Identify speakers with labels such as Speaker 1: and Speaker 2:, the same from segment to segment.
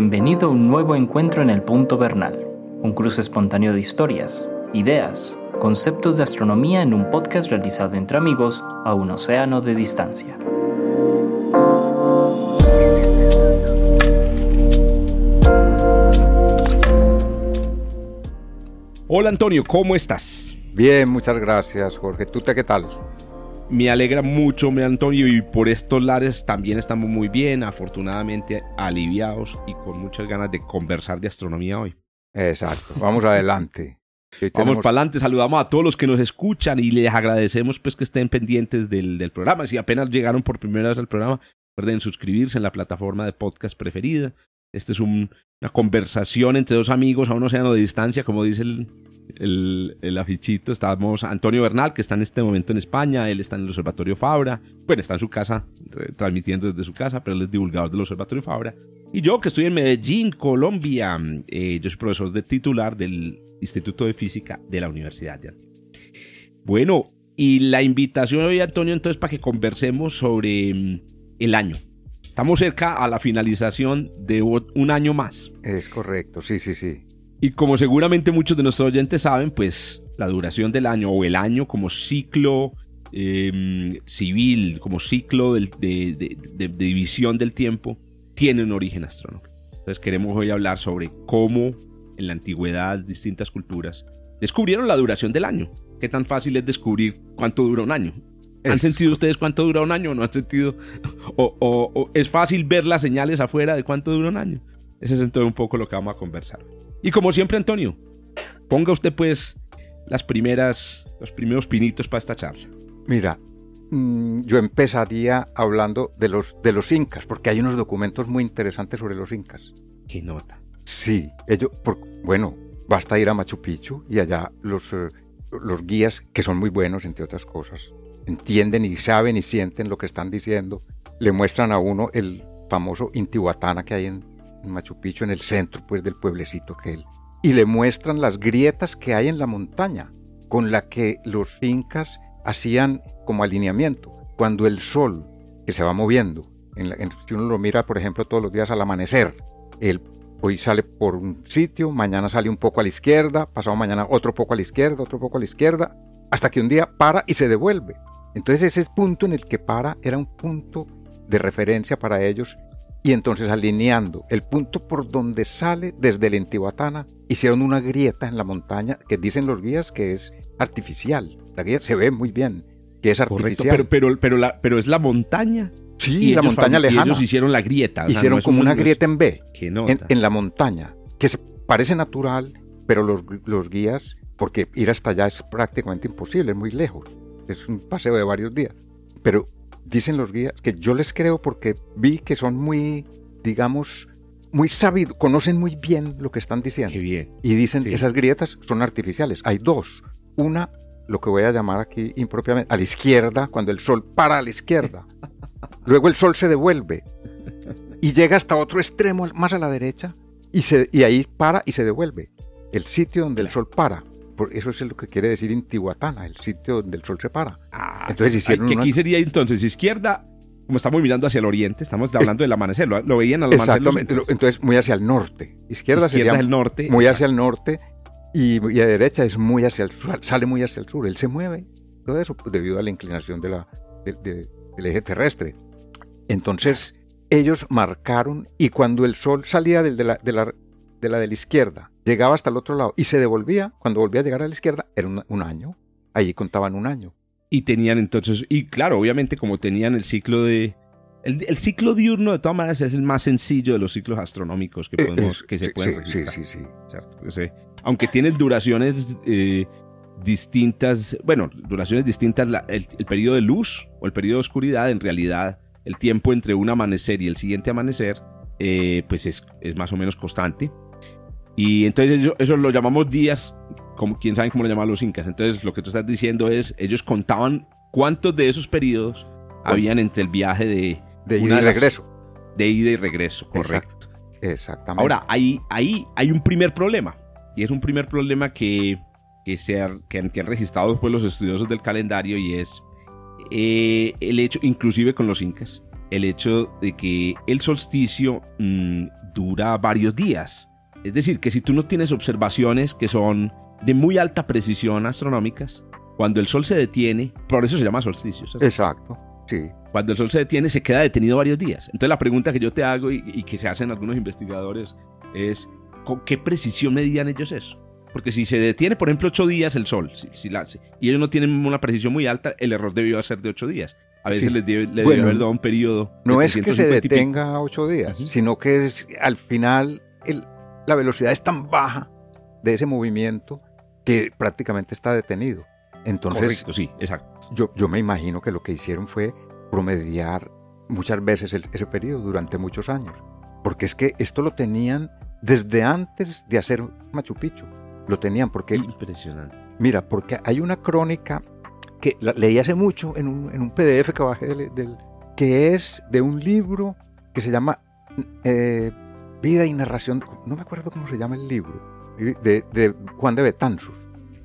Speaker 1: Bienvenido a un nuevo encuentro en el Punto Bernal, un cruce espontáneo de historias, ideas, conceptos de astronomía en un podcast realizado entre amigos a un océano de distancia.
Speaker 2: Hola Antonio, ¿cómo estás?
Speaker 3: Bien, muchas gracias Jorge. ¿Tú te qué tal?
Speaker 2: Me alegra mucho, mi Antonio, y por estos lares también estamos muy bien, afortunadamente aliviados y con muchas ganas de conversar de astronomía hoy.
Speaker 3: Exacto, vamos adelante.
Speaker 2: Vamos para adelante, saludamos a todos los que nos escuchan y les agradecemos pues que estén pendientes del, del programa. Si apenas llegaron por primera vez al programa, recuerden suscribirse en la plataforma de podcast preferida. Este es un, una conversación entre dos amigos a un océano de distancia, como dice el, el, el, afichito. Estamos Antonio Bernal, que está en este momento en España, él está en el Observatorio Fabra, bueno, está en su casa, transmitiendo desde su casa, pero él es divulgador del Observatorio Fabra. Y yo, que estoy en Medellín, Colombia, eh, yo soy profesor de titular del Instituto de Física de la Universidad de Antioquia. Bueno, y la invitación hoy, Antonio, entonces, para que conversemos sobre mm, el año. Estamos cerca a la finalización de un año más.
Speaker 3: Es correcto, sí, sí, sí.
Speaker 2: Y como seguramente muchos de nuestros oyentes saben, pues la duración del año o el año como ciclo eh, civil, como ciclo de, de, de, de, división del tiempo, tiene un origen astronómico. Entonces queremos hoy hablar sobre cómo en la antigüedad distintas culturas descubrieron la duración del año. ¿Qué tan fácil es descubrir cuánto dura un año? ¿Han es... sentido ustedes cuánto dura un año o no han sentido? O, o, o, es fácil ver las señales afuera de cuánto dura un año? Ese es entonces un poco lo que vamos a conversar. Y como siempre, Antonio, ponga usted pues las primeras, los primeros pinitos para esta charla.
Speaker 3: Mira, mmm, yo empezaría hablando de los, de los incas, porque hay unos documentos muy interesantes sobre los incas.
Speaker 2: ¿Qué nota?
Speaker 3: Sí, ellos, por, bueno, basta ir a Machu Picchu y allá los, eh, los guías, que son muy buenos, entre otras cosas, entienden y saben y sienten lo que están diciendo, le muestran a uno el famoso Intihuatana que hay en, Machu Picchu, en el centro pues del pueblecito que y le muestran las grietas que hay en la montaña, con la que los incas hacían como alineamiento. Cuando el sol, que se va moviendo, en la, en, si uno lo mira, por ejemplo, todos los días al amanecer, el, hoy sale por un sitio, mañana sale un poco a la izquierda, pasado mañana otro poco a la izquierda, otro poco a la izquierda, hasta que un día para y se devuelve. Entonces ese punto en el que para era un punto de referencia para ellos y entonces alineando el punto por donde sale desde el Intihuatana, hicieron una grieta en la montaña que dicen los guías que es artificial. La guía se ve muy bien que es artificial.
Speaker 2: Correcto, pero, pero, pero, la, pero es la montaña.
Speaker 3: Sí, y la montaña lejana.
Speaker 2: Y ellos hicieron la grieta.
Speaker 3: Hicieron o sea, no como una grieta en B, en, en, la montaña, que se parece natural, pero los, los guías, porque ir hasta allá es prácticamente imposible, es muy lejos. Es un paseo de varios días. Pero dicen los guías, que yo les creo porque vi que son muy, digamos, muy sabidos, conocen muy bien lo que están diciendo.
Speaker 2: Qué bien.
Speaker 3: Y dicen, sí. esas grietas son artificiales. Hay dos. Una, lo que voy a llamar aquí impropiamente, a la izquierda, cuando el sol para a la izquierda. Luego el sol se devuelve y llega hasta otro extremo, más a la derecha, y, se, y ahí para y se devuelve. El sitio donde el sol para eso es lo que quiere decir Intihuatana, el sitio donde el sol se para.
Speaker 2: Ah, entonces hicieron ¿qué, una... ¿Qué sería entonces? Izquierda, como estamos mirando hacia el oriente, estamos hablando es, del amanecer, lo, lo veían al amanecer.
Speaker 3: Exactamente, entonces muy hacia el norte. Izquierda,
Speaker 2: Izquierda
Speaker 3: sería
Speaker 2: el norte.
Speaker 3: Muy exacto. hacia el norte y, y, a derecha es muy hacia el sur, sale muy hacia el sur. Él se mueve, todo eso pues, debido a la inclinación de la, de, de, del eje terrestre. Entonces ellos marcaron y cuando el sol salía de la, de la, de la de la izquierda llegaba hasta el otro lado y se devolvía, cuando volvía a llegar a la izquierda, era un, un año. Allí contaban un año.
Speaker 2: Y tenían entonces, y claro, obviamente como tenían el ciclo de... El, el, ciclo diurno de todas maneras es el más sencillo de los ciclos astronómicos que, podemos, es, que se
Speaker 3: sí,
Speaker 2: pueden
Speaker 3: sí,
Speaker 2: registrar.
Speaker 3: Sí, sí, sí.
Speaker 2: Aunque tienen duraciones eh, distintas, bueno, duraciones distintas, la, el, el periodo de luz o el periodo de oscuridad, en realidad el tiempo entre un amanecer y el siguiente amanecer, eh, pues es, es más o menos constante. Y entonces eso, eso, lo llamamos días, como quién sabe cómo lo llaman los incas. Entonces lo que tú estás diciendo es, ellos contaban cuántos de esos periodos habían entre el viaje de...
Speaker 3: De ida y regreso.
Speaker 2: De ida y regreso, correcto.
Speaker 3: Exactamente.
Speaker 2: Ahora, ahí, ahí hay un primer problema. Y es un primer problema que, que, se ha, que, han, que han registrado después los estudiosos del calendario y es eh, el hecho, inclusive con los incas, el hecho de que el solsticio mm, dura varios días. Es decir, que si tú no tienes observaciones que son de muy alta precisión astronómicas, cuando el sol se detiene, por eso se llama solsticio. ¿sabes?
Speaker 3: Exacto, sí.
Speaker 2: Cuando el sol se detiene, se queda detenido varios días. Entonces la pregunta que yo te hago y, y que se hacen algunos investigadores es, ¿con qué precisión medían ellos eso? Porque si se detiene, por ejemplo, ocho días el sol, si, si la, si- y ellos no tienen una precisión muy alta, el error debió ser de ocho días. A veces
Speaker 3: Sí.
Speaker 2: les debe, le
Speaker 3: Bueno,
Speaker 2: debe haber dado un periodo.
Speaker 3: No es que se
Speaker 2: 350 y pico.
Speaker 3: detenga ocho días, sino que es, al final el- la velocidad es tan baja de ese movimiento que prácticamente está detenido. Entonces,
Speaker 2: Correcto, sí, exacto.
Speaker 3: yo, yo me imagino que lo que hicieron fue promediar muchas veces el- ese periodo durante muchos años. Porque es que esto lo tenían desde antes de hacer Machu Picchu. Lo tenían porque
Speaker 2: Impresionante.
Speaker 3: Mira, porque hay una crónica que la leí hace mucho en un, en un PDF que bajé del, del- que es de un libro que se llama eh, Vida y Narración, no me acuerdo cómo se llama el libro, de, de Juan de Betanzos.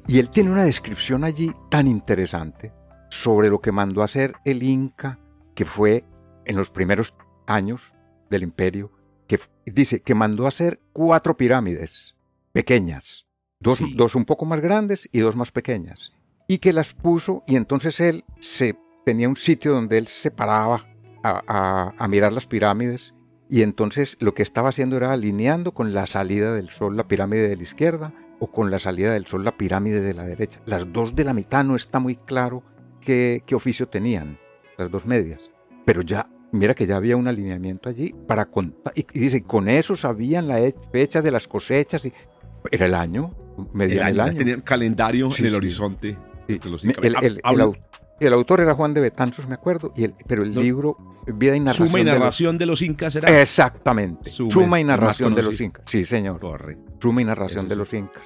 Speaker 3: Y él tiene una descripción allí tan interesante sobre lo que mandó a hacer el Inca, que fue en los primeros años del imperio, que dice que mandó a hacer cuatro pirámides pequeñas, dos,
Speaker 2: Sí.
Speaker 3: dos un poco más grandes y dos más pequeñas, y que las puso y entonces él se tenía un sitio donde él se paraba a, a- a mirar las pirámides y entonces lo que estaba haciendo era alineando con la salida del sol la pirámide de la izquierda o con la salida del sol la pirámide de la derecha. Las dos de la mitad no está muy claro qué, qué oficio tenían, las dos medias, pero ya mira que ya había un alineamiento allí para contar y, y dice con eso sabían la fecha de las cosechas y era el año, medían el
Speaker 2: año,
Speaker 3: año.
Speaker 2: tenían calendario
Speaker 3: Sí,
Speaker 2: en el
Speaker 3: sí.
Speaker 2: horizonte.
Speaker 3: Sí.
Speaker 2: los.
Speaker 3: El, autor era Juan de Betanzos, me acuerdo, y el, pero el
Speaker 2: No.
Speaker 3: libro Vida y Narración.
Speaker 2: Suma y
Speaker 3: de los-
Speaker 2: narración de los incas era.
Speaker 3: Exactamente.
Speaker 2: Suma-
Speaker 3: Suma, y narración de los incas. Sí, señor.
Speaker 2: Correcto.
Speaker 3: Suma y narración
Speaker 2: Eso
Speaker 3: de
Speaker 2: sí.
Speaker 3: los incas.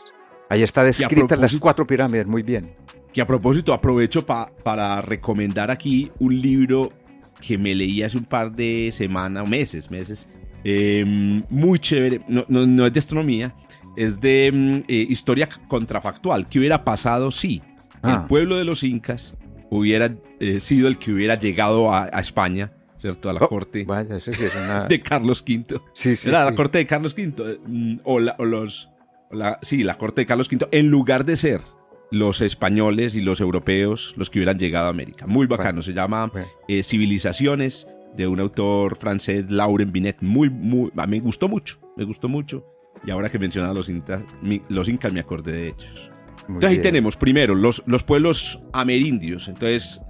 Speaker 3: Ahí está descritas las cuatro pirámides, muy bien.
Speaker 2: Que a propósito, aprovecho pa- para recomendar aquí un libro que me leí hace un par de semanas, meses, meses. eh, muy chévere. No, no- no es de astronomía, es de mm, eh, historia contrafactual. ¿Qué hubiera pasado si
Speaker 3: Ah.
Speaker 2: el pueblo de los incas hubiera eh, sido el que hubiera llegado a, a España, ¿cierto? A la
Speaker 3: Oh,
Speaker 2: corte
Speaker 3: Vaya, ese sí es una...
Speaker 2: de Carlos V.
Speaker 3: Sí, sí,
Speaker 2: Era
Speaker 3: sí.
Speaker 2: la corte de Carlos V. mm, O, la- o los. o la- sí, la corte de Carlos V. En lugar de ser los españoles y los europeos los que hubieran llegado a América. Muy bacano. Se llama eh, Civilizaciones de un autor francés, Lauren Binet. Muy, muy. A mí me gustó mucho. Me gustó mucho. Y ahora que mencionaba los, los incas, me acordé de ellos.
Speaker 3: Muy
Speaker 2: Entonces ahí tenemos primero los, los pueblos amerindios, entonces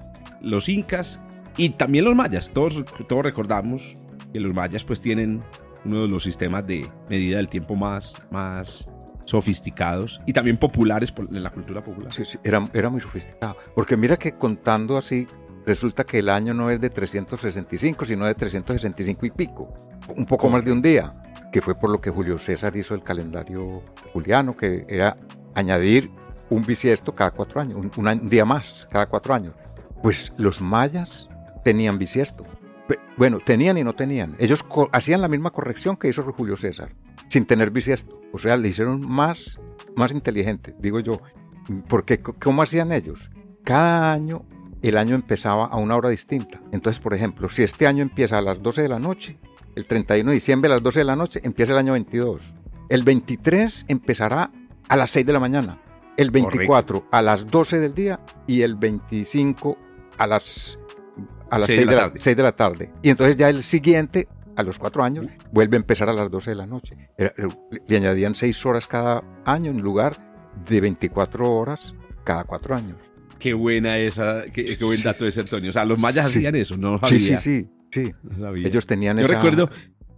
Speaker 2: los incas y también los mayas. Todos, todos recordamos que los mayas pues tienen uno de los sistemas de medida del tiempo más, más sofisticados y también populares por- en la cultura popular.
Speaker 3: Sí, sí, era, era muy sofisticado. Porque mira que contando así, resulta que el año no es de 365, sino de 365 y pico. Un poco más de un día, que fue por lo que Julio César hizo el calendario juliano, que era añadir un bisiesto cada cuatro años, un, un día más cada cuatro años. Pues los mayas tenían bisiesto. Bueno, tenían y no tenían. Ellos hacían la misma corrección que hizo Julio César, sin tener bisiesto. O sea, le hicieron más, más inteligente, digo yo. Porque, ¿cómo hacían ellos? Cada año, el año empezaba a una hora distinta. Entonces, por ejemplo, si este año empieza a las 12 de la noche, el 31 de diciembre a las 12 de la noche empieza el año 22. El 23 empezará a las 6 de la mañana. El 24 a las 12 del día y el 25 a las, a las 6, de la,
Speaker 2: tarde.
Speaker 3: 6 de la tarde. Y entonces ya el siguiente, a los 4 años, vuelve a empezar a las 12 de la noche. Era- le- añadían 6 horas cada año en lugar de 24 horas cada 4 años.
Speaker 2: Qué buena esa, qué, qué buen dato ese Antonio. O sea, los mayas
Speaker 3: Sí.
Speaker 2: hacían eso, no lo
Speaker 3: Sí,
Speaker 2: sabía.
Speaker 3: sí, sí, sí.
Speaker 2: no sabía.
Speaker 3: Ellos tenían
Speaker 2: Yo
Speaker 3: esa...
Speaker 2: recuerdo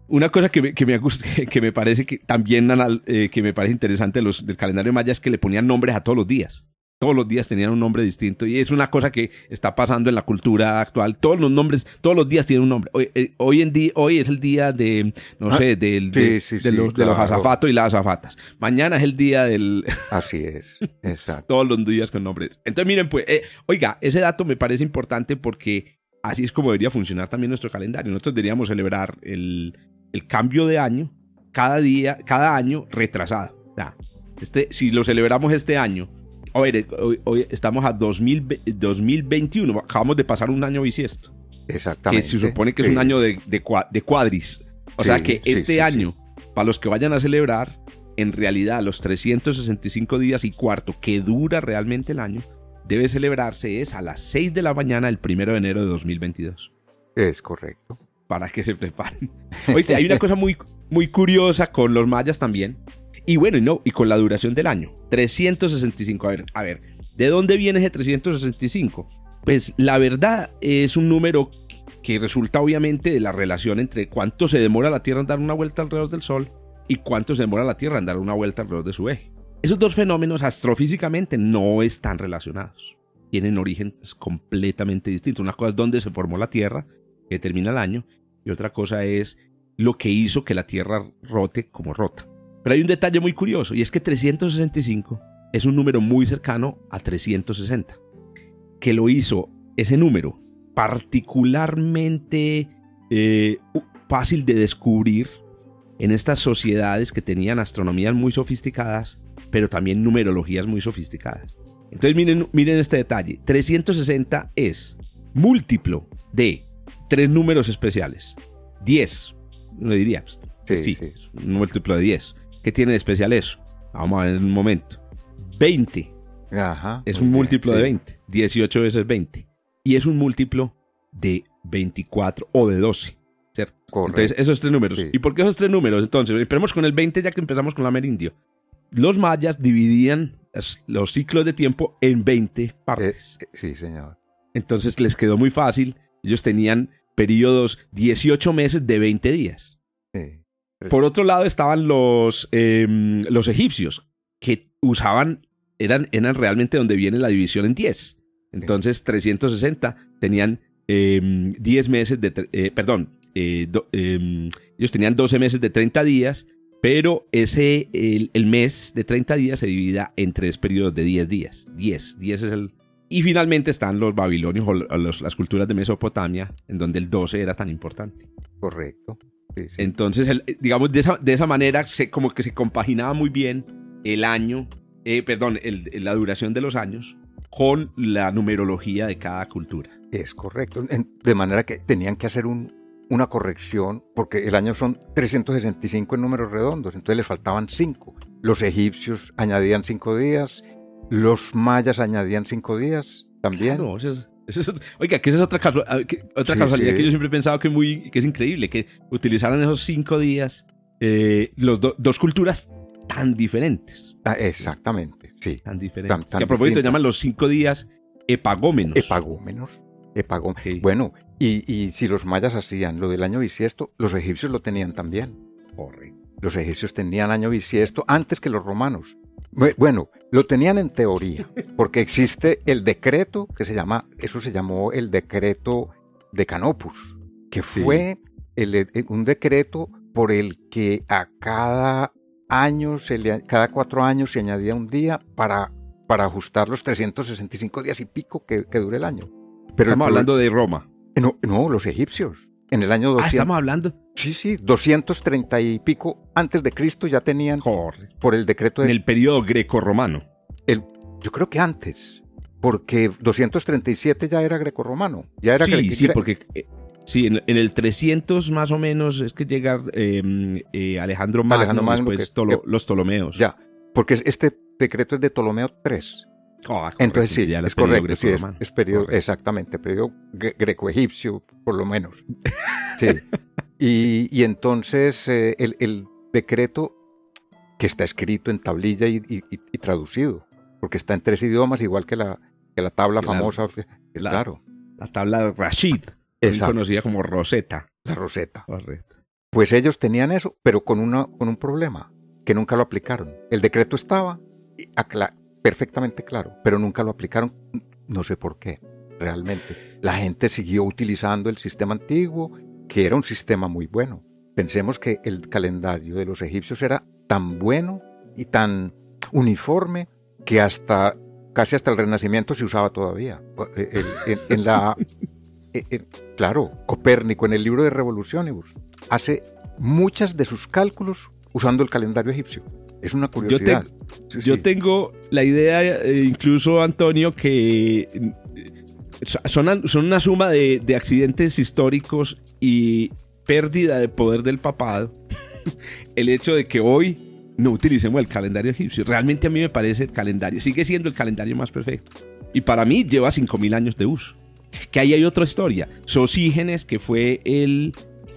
Speaker 2: una cosa que me, que me, que me parece que también eh, que me parece interesante de los, del calendario maya es que le ponían nombres a todos los días. Todos los días tenían un nombre distinto y es una cosa que está pasando en la cultura actual. Todos los nombres, todos los días tienen un nombre. Hoy, eh, hoy en día, hoy es el día de, no
Speaker 3: Ah,
Speaker 2: sé, del,
Speaker 3: sí,
Speaker 2: de,
Speaker 3: sí,
Speaker 2: de
Speaker 3: sí,
Speaker 2: los, de los
Speaker 3: claro.
Speaker 2: azafatos y las azafatas. Mañana es el día del,
Speaker 3: Así es, exacto.
Speaker 2: todos los días con nombres. Entonces, miren, pues, eh, oiga, ese dato me parece importante porque así es como debería funcionar también nuestro calendario. Nosotros deberíamos celebrar el, el cambio de año cada día, cada año retrasado. O sea, este, si lo celebramos este año, a ver, eh, hoy, hoy estamos a 2000 ve- 2021, acabamos de pasar un año bisiesto.
Speaker 3: Exactamente.
Speaker 2: Que se supone que es un año de, de, cuadris. O sea que este año, para los que vayan a celebrar, en realidad los 365 días y cuarto que dura realmente el año, debe celebrarse es a las 6 de la mañana el primero de enero de 2022.
Speaker 3: Es correcto.
Speaker 2: Para que se preparen. Oíste, hay una cosa muy, muy curiosa con los mayas también. Y bueno, y no, y con la duración del año. 365. A ver, a ver, ¿de dónde viene ese 365? Pues la verdad es un número que resulta obviamente de la relación entre cuánto se demora la Tierra en dar una vuelta alrededor del Sol y cuánto se demora la Tierra en dar una vuelta alrededor de su eje. Esos dos fenómenos astrofísicamente no están relacionados. Tienen orígenes completamente distintos. Una cosa es dónde se formó la Tierra, que termina el año, y otra cosa es lo que hizo que la Tierra rote como rota. Pero hay un detalle muy curioso, y es que 365 es un número muy cercano a 360, que lo hizo ese número particularmente eh, fácil de descubrir en estas sociedades que tenían astronomías muy sofisticadas, pero también numerologías muy sofisticadas. Entonces miren, miren este detalle. 360 es múltiplo de tres números especiales. 10, no diría, pues, sí, un múltiplo de 10. ¿Qué tiene de especial eso? Vamos a ver en un momento. 20. es un múltiplo de 20. 18 veces 20. Y es un múltiplo de 24 o de 12. ¿Cierto? Entonces, esos tres números. ¿Y por qué esos tres números? Entonces, esperemos con el 20 ya que empezamos con la merindio. Los mayas dividían los ciclos de tiempo en 20 partes.
Speaker 3: Eh, sí, señor.
Speaker 2: Entonces les quedó muy fácil. Ellos tenían periodos 18 meses de 20 días. Por otro lado estaban los, em, los egipcios, que usaban, eran, eran realmente donde viene la división en 10. Entonces 360 tenían 10 em, meses de, eh, perdón, eh, em, ellos tenían 12 meses de 30 días, pero ese, el, el, mes de 30 días se divida en tres periodos de 10 días. 10, 10 es el... Y finalmente están los babilonios o las culturas de Mesopotamia, en donde el 12 era tan importante.
Speaker 3: Correcto.
Speaker 2: Entonces, digamos, de esa, de esa manera, se, como que se compaginaba muy bien el año, eh, perdón, la duración de los años con la numerología de cada cultura.
Speaker 3: Es correcto. De manera que tenían que hacer un, una corrección, porque el año son 365 en números redondos, entonces les faltaban 5. Los egipcios añadían 5 días, los mayas añadían 5 días también.
Speaker 2: Claro, oiga, que esa es otra, otra casualidad que yo siempre he pensado que, muy, que es increíble, que utilizaran esos cinco días eh, los dos culturas tan diferentes.
Speaker 3: Ah, exactamente, sí.
Speaker 2: Tan diferentes. que a propósito llaman los cinco días epagómenos.
Speaker 3: Epagómenos. Epagómenos. Bueno, y, y, si los mayas hacían lo del año bisiesto, los egipcios lo tenían también.
Speaker 2: Correcto.
Speaker 3: Los egipcios tenían año bisiesto antes que los romanos. Bueno, lo tenían en teoría, porque existe el decreto que se llama, eso se llamó el decreto de Canopus, que fue eh, un decreto por el que a cada año, se le, cada cuatro años se añadía un día para, para ajustar los 365 días y pico que, que dure el año.
Speaker 2: Pero Estamos hablando de Roma.
Speaker 3: No, no, los egipcios. En el año 200. Ah,
Speaker 2: estamos hablando.
Speaker 3: Sí, sí, 230 y pico antes de Cristo ya tenían por el decreto de...
Speaker 2: En el periodo greco-romano.
Speaker 3: El, yo creo que antes, porque 237 ya era greco-romano. Ya era
Speaker 2: sí, sí, porque eh, sí, en, el 300 más o menos es que llega em, eh, Alejandro Magno, Magno después los Ptolomeos.
Speaker 3: Ya, porque este decreto es de Ptolomeo III. Ah, Entonces sí, es correcto, sí, es, periodo, exactamente, periodo greco-egipcio, por lo menos. Sí. y, entonces eh, el, decreto que está escrito en tablilla y, traducido, porque está en tres idiomas, igual que la, que la tabla famosa, claro.
Speaker 2: La tabla de Rashid, conocida como Rosetta.
Speaker 3: La Rosetta. Pues ellos tenían eso, pero con, una, con un problema, que nunca lo aplicaron. El decreto estaba, perfectamente claro, pero nunca lo aplicaron, no sé por qué, realmente. La gente siguió utilizando el sistema antiguo, que era un sistema muy bueno. Pensemos que el calendario de los egipcios era tan bueno y tan uniforme que hasta casi hasta el Renacimiento se usaba todavía. Eh, en, la, eh, claro, Copérnico en el libro de Revolucionibus hace muchas de sus cálculos usando el calendario egipcio. Es una curiosidad.
Speaker 2: Yo, tengo la idea, eh, incluso Antonio, que son, son una suma de, de accidentes históricos y pérdida de poder del papado. el hecho de que hoy no utilicemos el calendario egipcio. Realmente a mí me parece el calendario, sigue siendo el calendario más perfecto. Y para mí lleva 5.000 años de uso. Que ahí hay otra historia. Sosígenes, que fue el,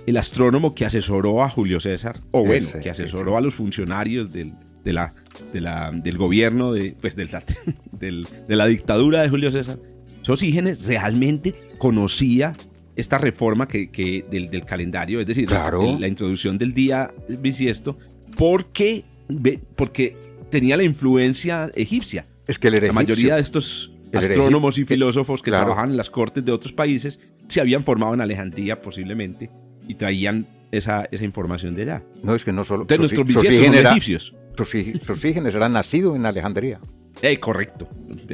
Speaker 2: el astrónomo que asesoró a Julio César, o bueno, que asesoró a los funcionarios del, de la, de la, del gobierno, de, pues del, de la dictadura de Julio César. Sosígenes realmente conocía esta reforma que, que del, del, calendario, es decir, la, introducción del día bisiesto, porque, porque tenía la influencia egipcia.
Speaker 3: Es que
Speaker 2: la mayoría de estos astrónomos y filósofos que trabajaban en las cortes de otros países se habían formado en Alejandría posiblemente y traían esa, esa información de allá.
Speaker 3: No, es que no solo...
Speaker 2: Entonces nuestros bisiestos son egipcios.
Speaker 3: Sosígenes era nacido en Alejandría.
Speaker 2: Eh, correcto.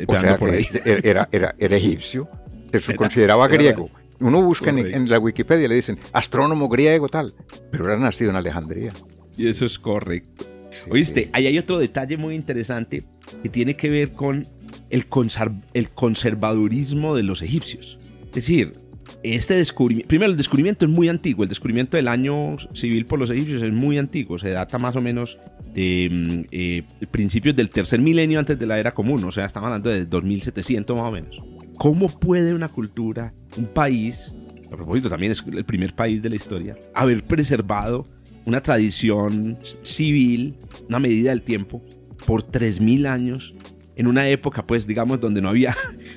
Speaker 3: O sea, por ahí. Era, era, era, egipcio. Se consideraba griego. Uno busca en, la Wikipedia y le dicen astrónomo griego tal, pero era nacido en Alejandría.
Speaker 2: Y eso es correcto. Oíste, ahí hay otro detalle muy interesante que tiene que ver con el, el conservadurismo de los egipcios. Es decir, este descubrimiento, primero el descubrimiento es muy antiguo, el descubrimiento del año civil por los egipcios es muy antiguo, se data más o menos de mm, eh, principios del tercer milenio antes de la era común, o sea, estamos hablando de 2700 más o menos. ¿Cómo puede una cultura, un país, a propósito también es el primer país de la historia, haber preservado una tradición civil, una medida del tiempo, por 3.000 años, en una época, pues, digamos, donde no había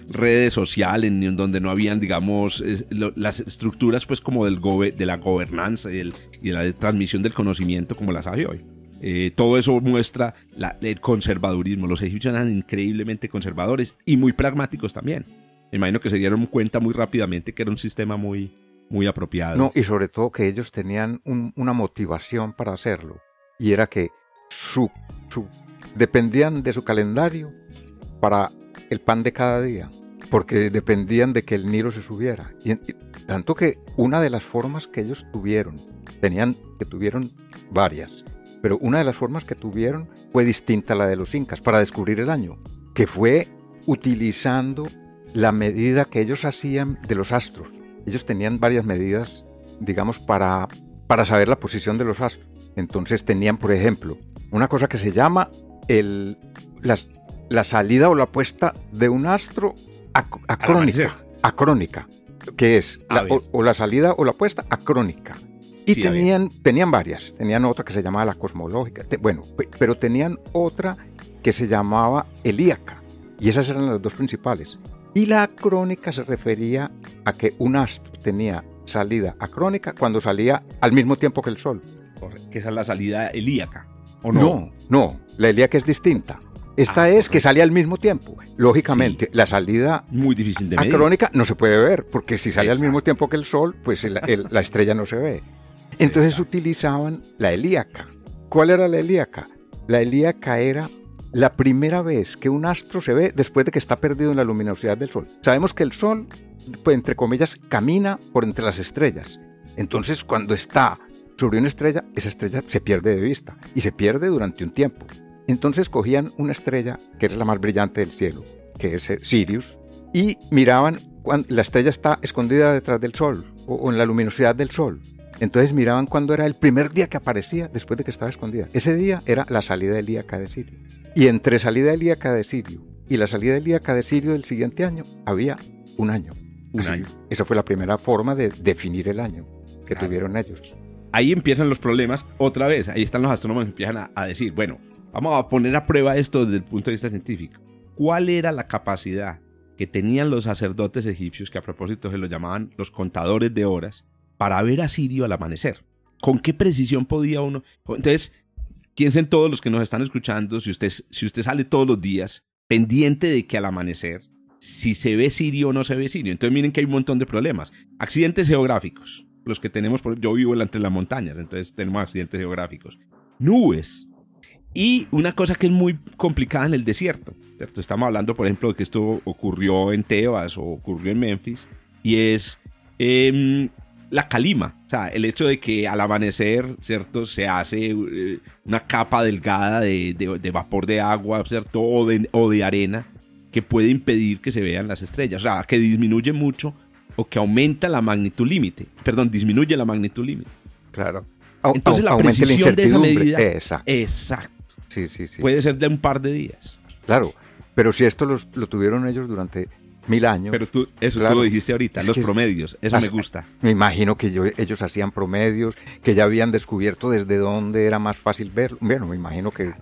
Speaker 2: redes sociales, ni donde no habían, digamos, las estructuras, pues, como del de la gobernanza y, de la transmisión del conocimiento como las hay hoy. Eh, todo eso muestra el conservadurismo. Los egipcios eran increíblemente conservadores y muy pragmáticos también me imagino que se dieron cuenta muy rápidamente que era un sistema muy, muy apropiado.
Speaker 3: No, y sobre todo que ellos tenían una motivación para hacerlo, y era que su, su, dependían de su calendario para el pan de cada día, porque dependían de que el Nilo se subiera. Y, tanto que una de las formas que ellos tuvieron, tenían, que tuvieron varias, pero una de las formas que tuvieron fue distinta a la de los incas para descubrir el año, que fue utilizando la medida que ellos hacían de los astros. Ellos tenían varias medidas, digamos, para, para saber la posición de los astros. Entonces tenían, por ejemplo, una cosa que se llama el, la salida o la puesta de un astro acrónica, acrónica, que es o, la salida o la puesta acrónica. Y tenían, tenían varias, tenían otra que se llamaba la cosmológica, bueno, pero tenían otra que se llamaba elíaca, y esas eran las dos principales. Y la acrónica se refería a que un astro tenía salida acrónica cuando salía al mismo tiempo que el Sol.
Speaker 2: Que esa es la salida helíaca, ¿o
Speaker 3: no? No, no, la helíaca es distinta. Esta ah, es que sale al mismo tiempo. Lógicamente, la salida
Speaker 2: muy difícil de
Speaker 3: acrónica no se puede ver, porque si sale al mismo tiempo que el Sol, pues la estrella no se ve. Entonces utilizaban la helíaca. ¿Cuál era la helíaca? La helíaca era la primera vez que un astro se ve después de que está perdido en la luminosidad del Sol. Sabemos que el Sol, pues, entre comillas, camina por entre las estrellas. Entonces, cuando está sobre una estrella, esa estrella se pierde de vista y se pierde durante un tiempo. Entonces cogían una estrella que es la más brillante del cielo, que es eh, Sirius, y miraban cuando la estrella está escondida detrás del Sol o en la luminosidad del Sol. Entonces miraban cuando era el primer día que aparecía después de que estaba escondida. Ese día era la salida del día de Sirius. Y entre salida helíaca de Sirio y la salida helíaca de Sirio del siguiente año había un año.
Speaker 2: Un año.
Speaker 3: Esa fue la primera forma de definir el año que tuvieron ellos.
Speaker 2: Ahí empiezan los problemas otra vez. Ahí están los astrónomos que empiezan a, decir, bueno, vamos a poner a prueba esto desde el punto de vista científico. ¿Cuál era la capacidad que tenían los sacerdotes egipcios, que a propósito se los llamaban los contadores de horas, para ver a Sirio al amanecer? ¿Con qué precisión podía uno? Entonces, piensen todos los que nos están escuchando, si usted, si usted sale todos los días pendiente de que al amanecer, si se ve Sirio o no se ve Sirio. Entonces miren que hay un montón de problemas. Accidentes geográficos, los que tenemos, yo vivo entre las montañas, entonces tenemos accidentes geográficos. Nubes. Y una cosa que es muy complicada en el desierto, ¿cierto? Estamos hablando, por ejemplo, de que esto ocurrió en Tebas o ocurrió en Memphis, y es eh, la calima, o sea, el hecho de que al amanecer, ¿cierto? Se hace eh, una capa delgada de, vapor de agua, ¿cierto? O de, o de arena que puede impedir que se vean las estrellas. O sea, que disminuye mucho o que aumenta la magnitud límite. Perdón, disminuye la magnitud límite.
Speaker 3: Claro.
Speaker 2: Entonces la precisión de esa medida.
Speaker 3: Exacto.
Speaker 2: Exacto.
Speaker 3: Sí, sí, sí.
Speaker 2: Puede ser de un par de días.
Speaker 3: Claro. Pero si esto lo tuvieron ellos durante mil años.
Speaker 2: Pero tú, eso tú lo dijiste ahorita, los promedios, eso me gusta.
Speaker 3: Me imagino que ellos hacían promedios, que ya habían descubierto desde dónde era más fácil verlo. Bueno, me imagino que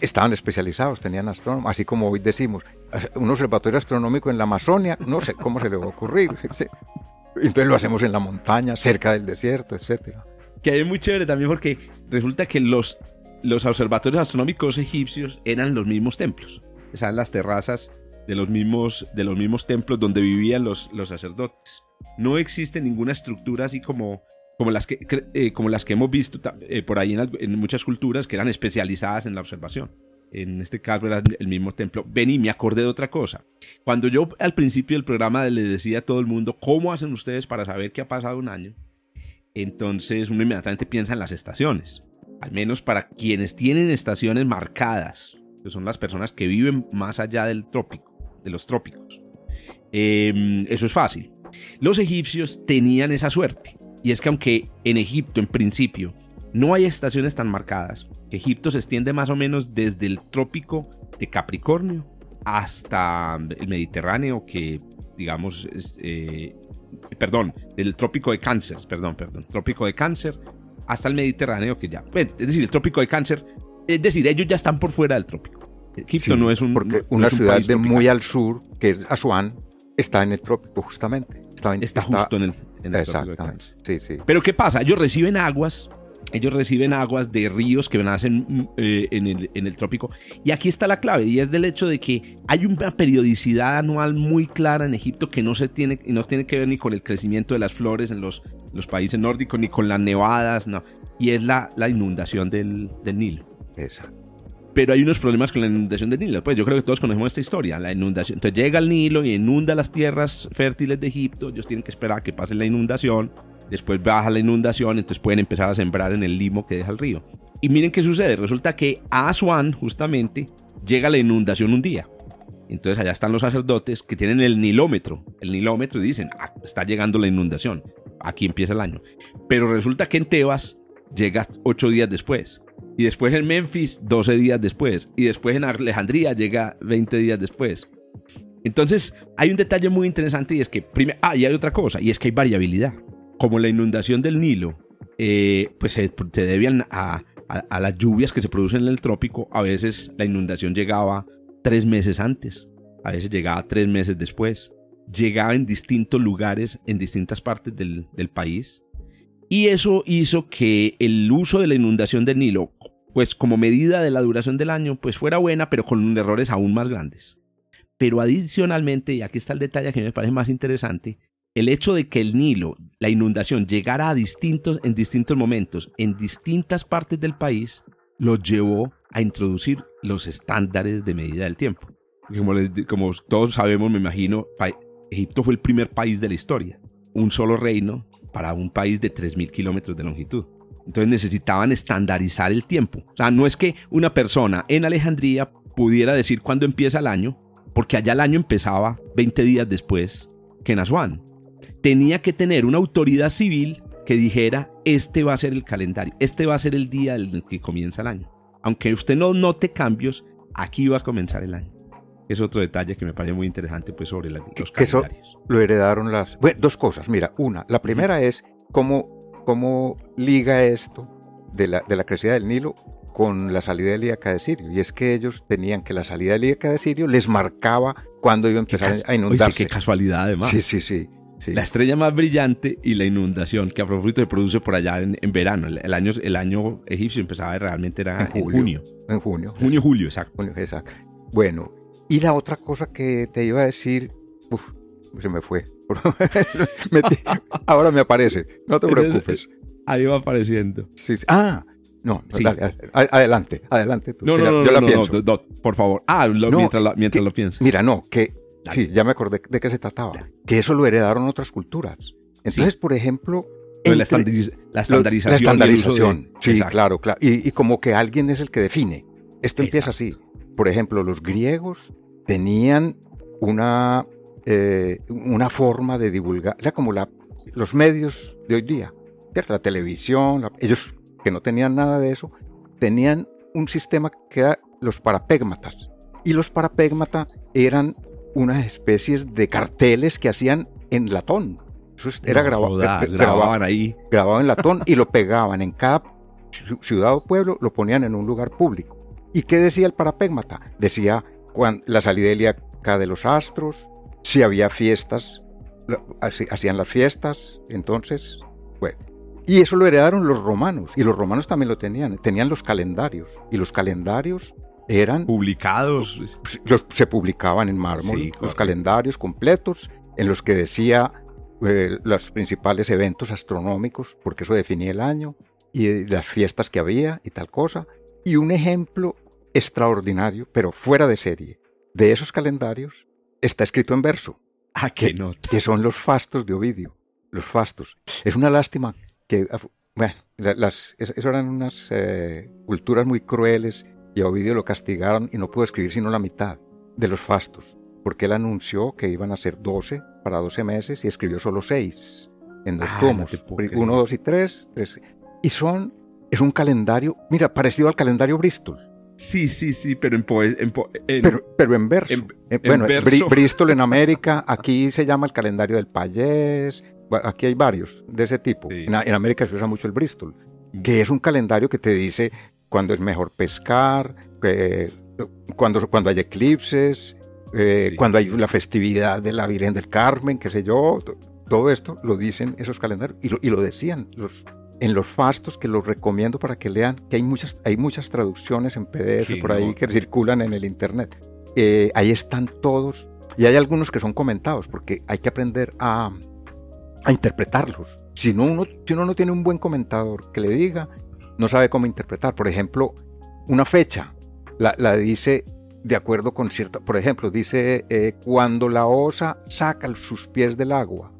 Speaker 3: estaban especializados, tenían astrónomos, así como hoy decimos, un observatorio astronómico en la Amazonia, no sé cómo se le va a ocurrir. Entonces lo hacemos en la montaña, cerca del desierto, etcétera.
Speaker 2: Que es muy chévere también porque resulta que los, los observatorios astronómicos egipcios eran los mismos templos. Estaban las terrazas de los mismos, de los mismos templos donde vivían los, los sacerdotes. No existe ninguna estructura así como como las que, eh, como las que hemos visto eh, por ahí en, muchas culturas que eran especializadas en la observación. En este caso era el mismo templo. Ven y me acordé de otra cosa. Cuando yo al principio del programa le decía a todo el mundo, ¿cómo hacen ustedes para saber que ha pasado un año? Entonces uno inmediatamente piensa en las estaciones. Al menos para quienes tienen estaciones marcadas, que son las personas que viven más allá del trópico, de los trópicos. Em, eso es fácil. Los egipcios tenían esa suerte y es que aunque en Egipto en principio no hay estaciones tan marcadas, Egipto se extiende más o menos desde el trópico de Capricornio hasta el Mediterráneo, que digamos, eh, perdón, del trópico de Cáncer, perdón, perdón, trópico de Cáncer hasta el Mediterráneo, que ya, pues, es decir, el trópico de Cáncer, es decir, ellos ya están por fuera del trópico. Egipto no es un.
Speaker 3: Porque una ciudad de muy al sur, que es Asuán, está en el trópico justamente.
Speaker 2: Está, justo en el, en
Speaker 3: Exactamente. Sí, sí.
Speaker 2: Pero ¿qué pasa? Ellos reciben aguas, ellos reciben aguas de ríos que nacen eh, en, el, en el trópico. Y aquí está la clave, y es del hecho de que hay una periodicidad anual muy clara en Egipto que no, se tiene, no tiene que ver ni con el crecimiento de las flores en los, los países nórdicos, ni con las nevadas, no. Y es la, la inundación del, del Nilo.
Speaker 3: Exacto
Speaker 2: pero hay unos problemas con la inundación del Nilo. Pues yo creo que todos conocemos esta historia, la inundación. Entonces llega el Nilo y inunda las tierras fértiles de Egipto, ellos tienen que esperar a que pase la inundación, después baja la inundación, entonces pueden empezar a sembrar en el limo que deja el río. Y miren qué sucede, resulta que a Asuán justamente llega la inundación un día. Entonces allá están los sacerdotes que tienen el nilómetro, el nilómetro y dicen, ah, está llegando la inundación, aquí empieza el año. Pero resulta que en Tebas llega ocho días después. Y después en Memphis, 12 días después. Y después en Alejandría llega 20 días después. Entonces, hay un detalle muy interesante y es que, ah, y hay otra cosa, y es que hay variabilidad. Como la inundación del Nilo, eh, pues se, debían a, a, las lluvias que se producen en el trópico. A veces la inundación llegaba tres meses antes, a veces llegaba tres meses después. Llegaba en distintos lugares, en distintas partes del, del país. Y eso hizo que el uso de la inundación del Nilo, pues como medida de la duración del año, pues fuera buena, pero con errores aún más grandes. Pero adicionalmente, y aquí está el detalle que me parece más interesante, el hecho de que el Nilo, la inundación, llegara a distintos, en distintos momentos, en distintas partes del país, lo llevó a introducir los estándares de medida del tiempo. Como, como todos sabemos, me imagino, Egipto fue el primer país de la historia. Un solo reino para un país de 3.000 kilómetros de longitud. Entonces necesitaban estandarizar el tiempo. O sea, no es que una persona en Alejandría pudiera decir cuándo empieza el año, porque allá el año empezaba 20 días después que en Asuán. Tenía que tener una autoridad civil que dijera, este va a ser el calendario, este va a ser el día en el que comienza el año. Aunque usted no note cambios, aquí va a comenzar el año es otro detalle que me parece muy interesante pues sobre los que calendarios.
Speaker 3: Eso lo heredaron las... Bueno, dos cosas. Mira, una. La primera es cómo, cómo liga esto de la, de la crecida del Nilo con la salida del Ilíaca de Sirio. Y es que ellos tenían que la salida del Ilíaca de Sirio les marcaba cuándo iba a empezar a inundarse.
Speaker 2: qué casualidad además.
Speaker 3: Sí, sí, sí.
Speaker 2: La estrella más brillante y la inundación que a propósito se produce por allá en, verano. El, año, el año egipcio empezaba realmente era en, junio.
Speaker 3: En junio.
Speaker 2: Junio, julio, exacto.
Speaker 3: Junio, exacto. Bueno, y la otra cosa que te iba a decir, uf, se me fue. ahora me aparece, no te preocupes.
Speaker 2: Ahí va apareciendo.
Speaker 3: Sí, Ah, no, dale, adelante, adelante.
Speaker 2: No, no, no, yo la pienso. por favor. Ah, mientras, lo, mientras lo piensas.
Speaker 3: Mira, no, que sí, ya me acordé de qué se trataba. Que eso lo heredaron otras culturas. Entonces, por ejemplo,
Speaker 2: la, estandarización. La
Speaker 3: estandarización. Sí, claro, claro. Y, y, como que alguien es el que define. Esto empieza así por ejemplo, los griegos tenían una, eh, una forma de divulgar, o sea, como la, los medios de hoy día, la televisión, ellos que no tenían nada de eso, tenían un sistema que era los parapégmatas. Y los parapégmatas eran unas especies de carteles que hacían en latón. Eso era grabado,
Speaker 2: grababan ahí.
Speaker 3: Grabado en latón y lo pegaban en cada ciudad o pueblo, lo ponían en un lugar público. ¿Y qué decía el parapégmata? Decía la salida ilíaca de los astros, si había fiestas, hacían las fiestas, entonces, bueno. Y eso lo heredaron los romanos, y los romanos también lo tenían, tenían los calendarios, y los calendarios eran...
Speaker 2: Publicados.
Speaker 3: se publicaban en mármol, los calendarios completos, en los que decía eh, los principales eventos astronómicos, porque eso definía el año, y las fiestas que había y tal cosa. Y un ejemplo extraordinario, pero fuera de serie, de esos calendarios está escrito en verso.
Speaker 2: ¿A qué nota?
Speaker 3: Que son los fastos de Ovidio. Los fastos. Es una lástima que, bueno, las, eso eran unas eh, culturas muy crueles y a Ovidio lo castigaron y no pudo escribir sino la mitad de los fastos, porque él anunció que iban a ser 12 para 12 meses y escribió solo 6 en dos ah, tomos, 1, 2 y 3, Y son, es un calendario, mira, parecido al calendario Bristol.
Speaker 2: Sí, sí, sí, pero en, en,
Speaker 3: pero, en verso. bueno, Bristol en América, aquí se llama el calendario del Payés, aquí hay varios de ese tipo. En, América se usa mucho el Bristol, mm. que es un calendario que te dice cuándo es mejor pescar, cuándo, cuando hay eclipses, eh, cuando hay la festividad de la Virgen del Carmen, qué sé yo. Todo esto lo dicen esos calendarios y lo, y lo decían los, en los fastos que los recomiendo para que lean, que hay muchas, hay muchas traducciones en PDF por ahí que circulan en el Internet. Eh, ahí están todos y hay algunos que son comentados porque hay que aprender a, a interpretarlos. Si, no uno, si uno no tiene un buen comentador que le diga, no sabe cómo interpretar. Por ejemplo, una fecha la, la dice de acuerdo con cierta, por ejemplo, dice eh, cuando la osa saca sus pies del agua.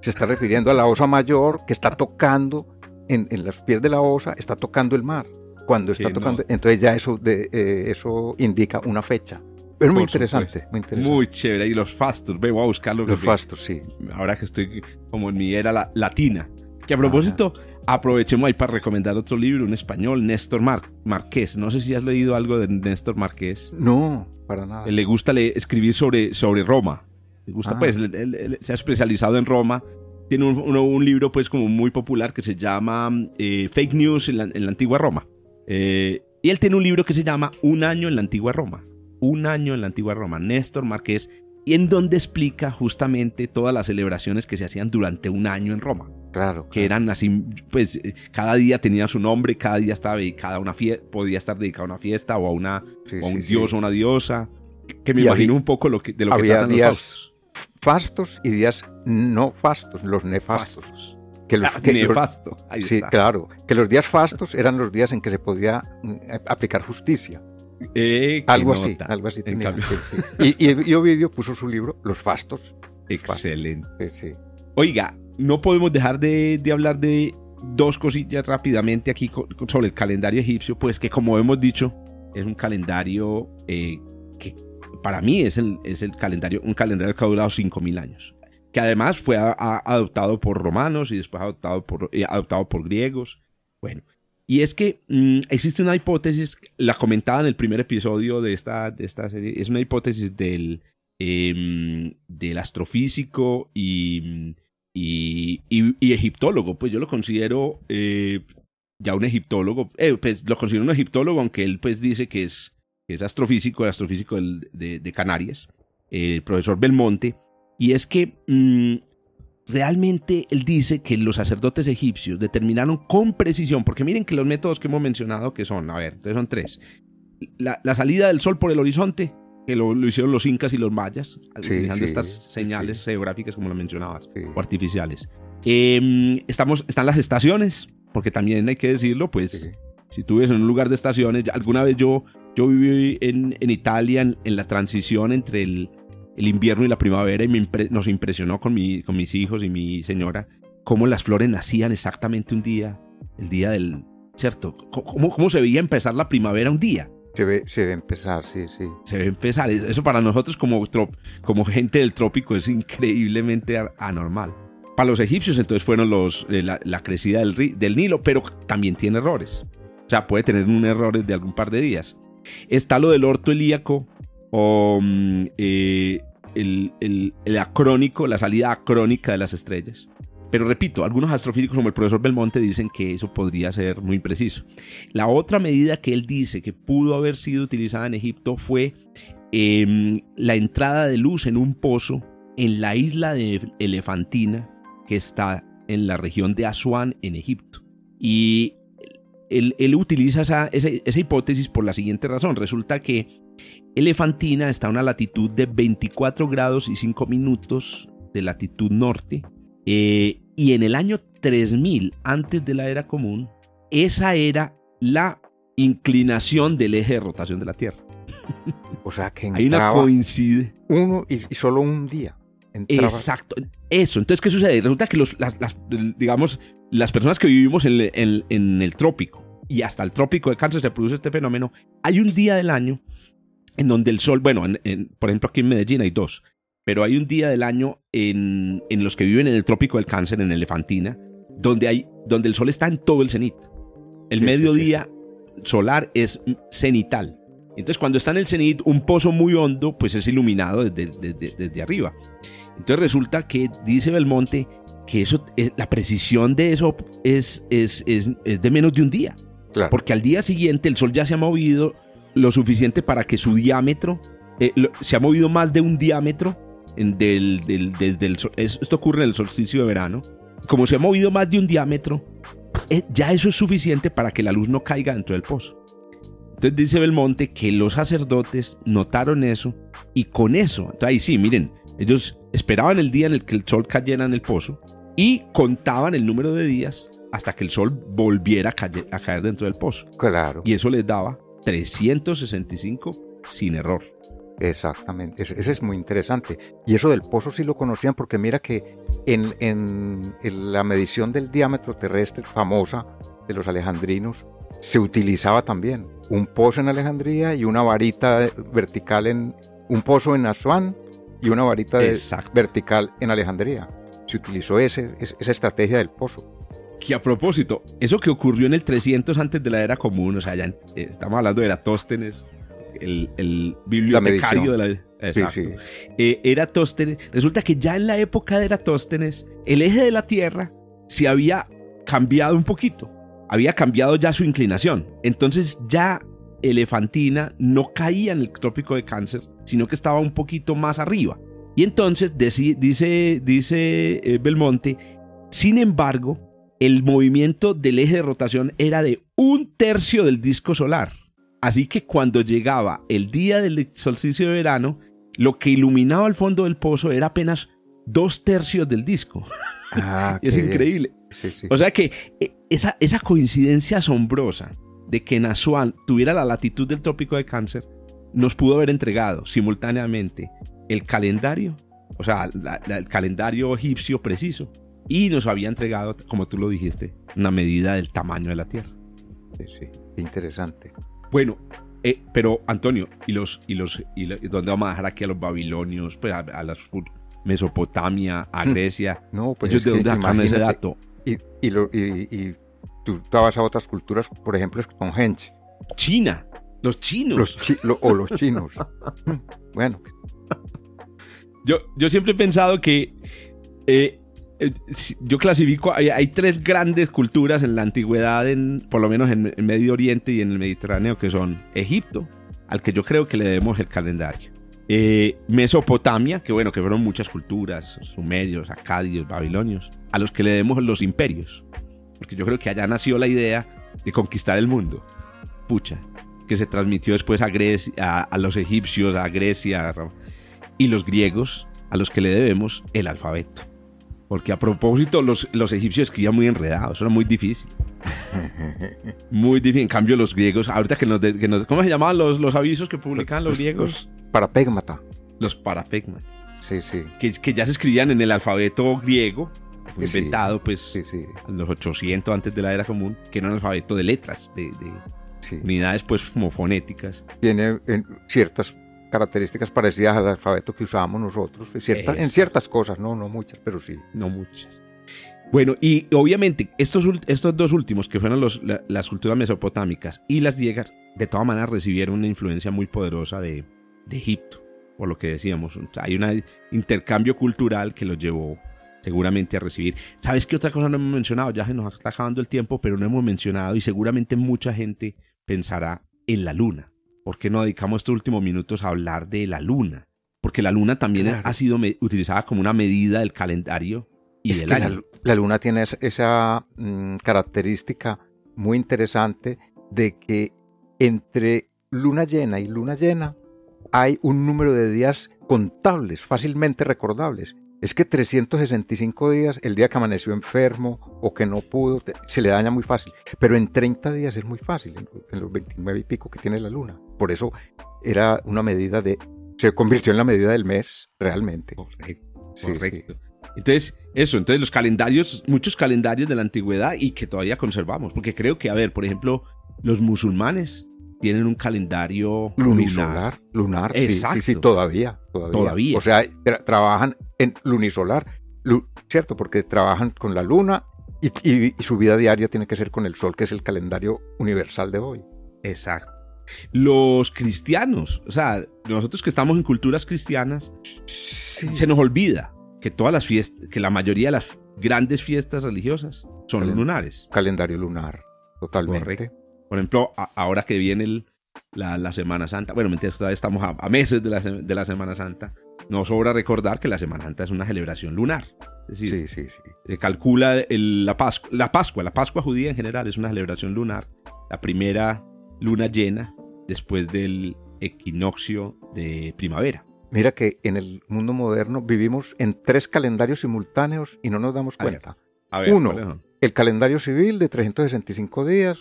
Speaker 3: Se está refiriendo a la osa mayor que está tocando en, en los pies de la osa, está tocando el mar. Cuando está tocando, entonces ya eso, de, eh, eso indica una fecha. Es muy interesante, muy interesante,
Speaker 2: muy chévere. Y los fastos, voy a buscarlos.
Speaker 3: Los fastos, sí.
Speaker 2: Ahora que estoy como en mi era latina. Que a propósito, aprovechemos ahí para recomendar otro libro, un español, Néstor Marqués. No sé si has leído algo de Néstor Marqués.
Speaker 3: No, para nada.
Speaker 2: Le gusta escribir sobre, sobre Roma. Le gusta, ah. pues, se ha especializado en Roma. Tiene un, libro, pues, como muy popular que se llama eh, Fake News en la, antigua Roma. Eh, y él tiene un libro que se llama Un año en la antigua Roma un año en la antigua Roma, Néstor Marqués, y en donde explica justamente todas las celebraciones que se hacían durante un año en Roma.
Speaker 3: Claro.
Speaker 2: Que eran así, pues cada día tenía su nombre, cada día estaba dedicada a una fiesta, podía estar dedicado a una fiesta o a, una, un dios o una diosa. Que me imagino un poco lo que, de lo que tratan días los fastos.
Speaker 3: fastos y días no fastos, los nefastos.
Speaker 2: Que los, ah, nefasto, ahí
Speaker 3: sí, claro. Que los días fastos eran los días en que se podía mm, aplicar justicia.
Speaker 2: Eh,
Speaker 3: algo así, algo así. Y, y, Ovidio puso su libro, Los Fastos.
Speaker 2: Excelente. Oiga, no podemos dejar de, hablar de dos cosillas rápidamente aquí sobre el calendario egipcio, pues que como hemos dicho, es un calendario eh, que para mí es el, es el calendario, un calendario que ha durado 5.000 años. Que además fue adoptado por romanos y después adoptado por, eh, adoptado por griegos. Bueno, y es que mm, existe una hipótesis, la comentaba en el primer episodio de esta, de esta serie, es una hipótesis del, em, del astrofísico y, y, y, egiptólogo. Pues yo lo considero eh, ya un egiptólogo, eh, pues lo considero un egiptólogo, aunque él pues dice que es, es astrofísico, astrofísico de, de, Canarias, el profesor Belmonte. Y es que mm, realmente él dice que los sacerdotes egipcios determinaron con precisión, porque miren que los métodos que hemos mencionado, que son, a ver, son tres. La, salida del sol por el horizonte, que lo, hicieron los incas y los mayas, utilizando estas señales geográficas como lo mencionabas, o artificiales. Em, estamos, están las estaciones, porque también hay que decirlo, pues, si tú vives en un lugar de estaciones, alguna vez yo, yo viví en, en Italia en la transición entre el, el invierno y la primavera y nos impresionó con, mi, con mis hijos y mi señora cómo las flores nacían exactamente un día, el día del, ¿cierto? ¿Cómo, cómo se veía empezar la primavera un día?
Speaker 3: Se ve, se ve empezar, sí, sí.
Speaker 2: Se ve empezar. Eso para nosotros como, como gente del trópico es increíblemente anormal. Para los egipcios entonces fueron los, eh, la, crecida del, del Nilo, pero también tiene errores. O sea, puede tener un error de algún par de días. Está lo del orto helíaco o mm, eh, el, el, acrónico, la salida acrónica de las estrellas. Pero repito, algunos astrofísicos como el profesor Belmonte dicen que eso podría ser muy impreciso. La otra medida que él dice que pudo haber sido utilizada en Egipto fue em, la entrada de luz en un pozo en la isla de Elefantina, que está en la región de Asuán, en Egipto. Y él, utiliza esa, esa, hipótesis por la siguiente razón. Resulta que Elefantina está a una latitud de 24 grados y 5 minutos de latitud norte. Eh, y en el año 3000, antes de la era común, esa era la inclinación del eje de rotación de la Tierra.
Speaker 3: O sea que
Speaker 2: hay una coincide.
Speaker 3: Uno y, solo un día.
Speaker 2: Exacto. Eso. Entonces, ¿qué sucede? Resulta que los, las, digamos, las personas que vivimos en, en, el trópico y hasta el trópico de cáncer se produce este fenómeno, hay un día del año en donde el sol, bueno, por ejemplo aquí en Medellín hay dos, pero hay un día del año en, los que viven en el trópico del cáncer, en Elefantina, donde, hay, donde el sol está en todo el cenit. El mediodía solar es cenital. Entonces cuando está en el cenit, un pozo muy hondo, pues es iluminado desde, desde, arriba. Entonces resulta que, dice Belmonte, que eso, la precisión de eso es, es, es, es de menos de un día. Porque al día siguiente el sol ya se ha movido lo suficiente para que su diámetro eh, se ha movido más de un diámetro del, desde el Esto ocurre en el solsticio de verano. Como se ha movido más de un diámetro, eh, ya eso es suficiente para que la luz no caiga dentro del pozo. Entonces dice Belmonte que los sacerdotes notaron eso y con eso, entonces ahí sí, miren, ellos esperaban el día en el que el sol cayera en el pozo y contaban el número de días hasta que el sol volviera a caer, a caer dentro del pozo.
Speaker 3: Claro.
Speaker 2: Y eso les daba 365 sin error.
Speaker 3: Exactamente, ese, es muy interesante. Y eso del pozo sí lo conocían porque mira que en, en, la medición del diámetro terrestre famosa de los alejandrinos se utilizaba también un pozo en Alejandría y una varita vertical en un pozo en Asuán y una varita vertical en Alejandría. Se utilizó ese, esa estrategia del pozo.
Speaker 2: Que a propósito, eso que ocurrió en el 300 antes de la era común, o sea, ya estamos hablando de Eratóstenes, el, bibliotecario de la... Exacto. Eh, Eratóstenes, resulta que ya en la época de Eratóstenes, el eje de la Tierra se había cambiado un poquito, había cambiado ya su inclinación. Entonces ya Elefantina no caía en el trópico de cáncer, sino que estaba un poquito más arriba. Y entonces dice, dice eh, Belmonte, sin embargo, el movimiento del eje de rotación era de un tercio del disco solar. Así que cuando llegaba el día del solsticio de verano, lo que iluminaba el fondo del pozo era apenas dos tercios del disco. Ah, es increíble. O sea que eh, esa, esa coincidencia asombrosa de que Nasuan tuviera la latitud del trópico de cáncer nos pudo haber entregado simultáneamente el calendario, o sea, el calendario egipcio preciso, y nos había entregado, como tú lo dijiste, una medida del tamaño de la Tierra.
Speaker 3: Sí, sí, interesante.
Speaker 2: Bueno, eh, pero Antonio, ¿y los, y los, y dónde vamos a dejar aquí a los babilonios, pues a, a Mesopotamia, a mm. Grecia?
Speaker 3: No, pues ¿Ellos de dónde sacan ese dato? Y, y, lo, y, tú te vas a otras culturas, por ejemplo, con gente.
Speaker 2: China, los chinos.
Speaker 3: o los chinos. bueno,
Speaker 2: yo, yo siempre he pensado que eh, yo clasifico, hay, tres grandes culturas en la antigüedad, en, por lo menos en el Medio Oriente y en el Mediterráneo, que son Egipto, al que yo creo que le debemos el calendario. Eh, Mesopotamia, que bueno, que fueron muchas culturas, sumerios, acadios, babilonios, a los que le debemos los imperios, porque yo creo que allá nació la idea de conquistar el mundo. Pucha, que se transmitió después a Grecia, a los egipcios, a Grecia, a y los griegos a los que le debemos el alfabeto. Porque a propósito, los, los egipcios escribían muy enredados, era muy difícil. Muy difícil. En cambio, los griegos, ahorita que nos, ¿Cómo se llamaban los, los avisos que publicaban los, griegos?
Speaker 3: Los parapégmata.
Speaker 2: Los parapégmata.
Speaker 3: Sí, sí.
Speaker 2: Que, que, ya se escribían en el alfabeto griego. Fue inventado, pues, en los 800 antes de la era común, que era un alfabeto de letras, de,
Speaker 3: Sí.
Speaker 2: unidades pues como fonéticas.
Speaker 3: Tiene en, ciertas características parecidas al alfabeto que usábamos nosotros, en ciertas, en
Speaker 2: Exacto.
Speaker 3: ciertas cosas, no, no muchas, pero sí.
Speaker 2: No muchas. Bueno, y obviamente estos, estos dos últimos, que fueron los- la- las culturas mesopotámicas y las griegas, de todas maneras recibieron una influencia muy poderosa de, de Egipto, por lo que decíamos. Hay un intercambio cultural que los llevó seguramente a recibir. ¿Sabes qué otra cosa no hemos mencionado? Ya se nos está acabando el tiempo, pero no hemos mencionado y seguramente mucha gente pensará en la luna. ¿Por qué no dedicamos estos últimos minutos a hablar de la luna? Porque la luna también
Speaker 3: Claro.
Speaker 2: ha sido utilizada como una medida del calendario y
Speaker 3: es
Speaker 2: del
Speaker 3: que
Speaker 2: año.
Speaker 3: la luna tiene esa, mm, característica muy interesante de que entre luna llena y luna llena hay un número de días contables, fácilmente recordables. Es que 365 días, el día que amaneció enfermo o que no pudo, se le daña muy fácil. Pero en 30 días es muy fácil, en, en los 29 y pico que tiene la luna. Por eso era una medida de... Se convirtió en la medida del mes, realmente.
Speaker 2: Correcto,
Speaker 3: Sí,
Speaker 2: correcto. Entonces, eso, entonces los calendarios, muchos calendarios de la antigüedad y que todavía conservamos, porque creo que, a ver, por ejemplo, los musulmanes tienen un calendario lunar.
Speaker 3: Lunisolar, lunar, sí, sí, sí,
Speaker 2: Exacto.
Speaker 3: todavía, todavía.
Speaker 2: Todavía.
Speaker 3: O sea, tra- trabajan en lunisolar, lu- ¿cierto? Porque trabajan con la luna y, y- y su vida diaria tiene que ser con el sol, que es el calendario universal de hoy.
Speaker 2: Exacto. Los cristianos, o sea, nosotros que estamos en culturas cristianas,
Speaker 3: Sí.
Speaker 2: se nos olvida que todas las fiestas, que la mayoría de las grandes fiestas religiosas son
Speaker 3: Calen-
Speaker 2: lunares.
Speaker 3: Calendario lunar, totalmente.
Speaker 2: Correcto. Por ejemplo, ahora que viene el- la, la Semana Santa, bueno, mientras todavía estamos a, a meses de la, se- de la Semana Santa, no sobra recordar que la Semana Santa es una celebración lunar. Es decir,
Speaker 3: Sí, sí, sí.
Speaker 2: se calcula el- la, Pascua, la Pascua, la Pascua judía en general es una celebración lunar. La primera luna llena después del equinoccio de primavera.
Speaker 3: Mira que en el mundo moderno vivimos en tres calendarios simultáneos y no nos damos
Speaker 2: A ver.
Speaker 3: cuenta.
Speaker 2: A ver,
Speaker 3: Uno. El calendario civil de 365 días,